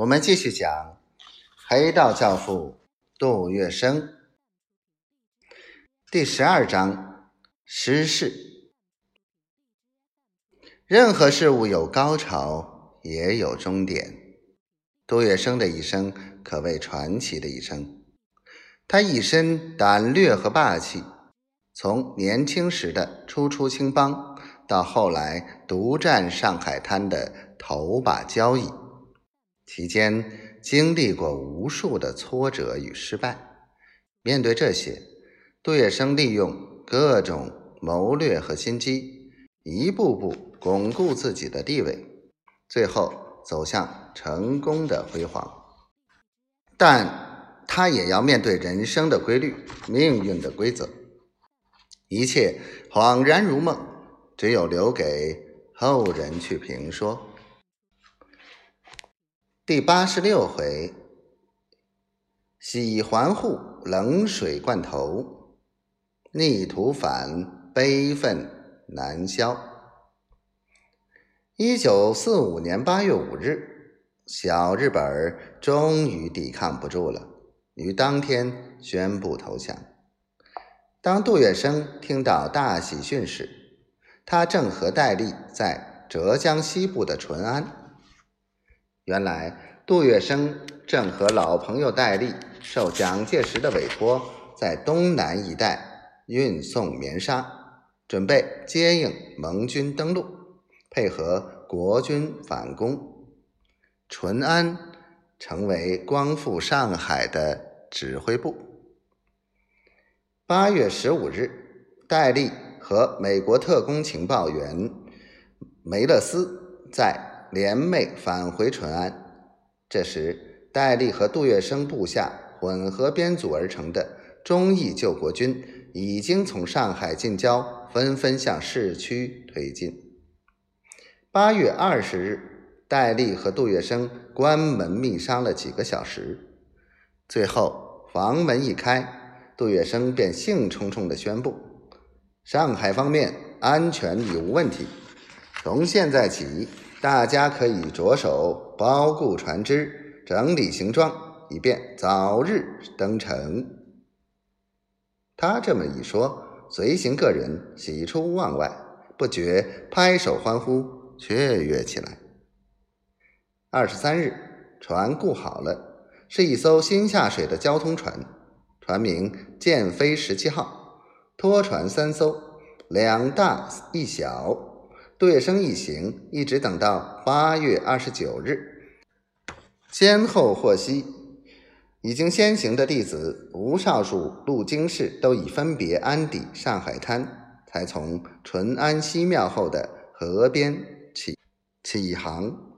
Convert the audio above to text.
我们继续讲黑道教父杜月笙第十二章失事。任何事物有高潮，也有终点。杜月笙的一生可谓传奇的一生。他一身胆略和霸气，从年轻时的初出青帮，到后来独占上海滩的头把交椅。期间经历过无数的挫折与失败，面对这些，杜月笙利用各种谋略和心机，一步步巩固自己的地位，最后走向成功的辉煌。但他也要面对人生的规律、命运的规则，一切恍然如梦，只有留给后人去评说。第八十六回，喜环护冷水灌头，逆徒反悲愤难消。一九四五年八月五日，小日本终于抵抗不住了，于当天宣布投降。当杜月笙听到大喜讯时，他正和戴笠在浙江西部的淳安。原来杜月笙正和老朋友戴笠受蒋介石的委托，在东南一带运送棉纱，准备接应盟军登陆，配合国军反攻。淳安成为光复上海的指挥部。八月十五日，戴笠和美国特工情报员梅勒斯在。联袂返回淳安，这时戴笠和杜月笙部下混合编组而成的忠义救国军已经从上海近郊纷纷向市区推进。八月二十日，戴笠和杜月笙关门密商了几个小时，最后房门一开，杜月笙便兴冲冲地宣布：上海方面安全已无问题，从现在起。大家可以着手包固船只，整理行装，以便早日登城。他这么一说，随行个人喜出望外，不觉拍手欢呼，雀跃起来。二十三日，船固好了，是一艘新下水的交通船，船名“建飞十七号”，拖船三艘，两大一小。杜月笙一行一直等到八月二十九日，先后获悉，已经先行的弟子吴少主、陆经世都已分别安抵上海滩，才从淳安西庙后的河边起起航。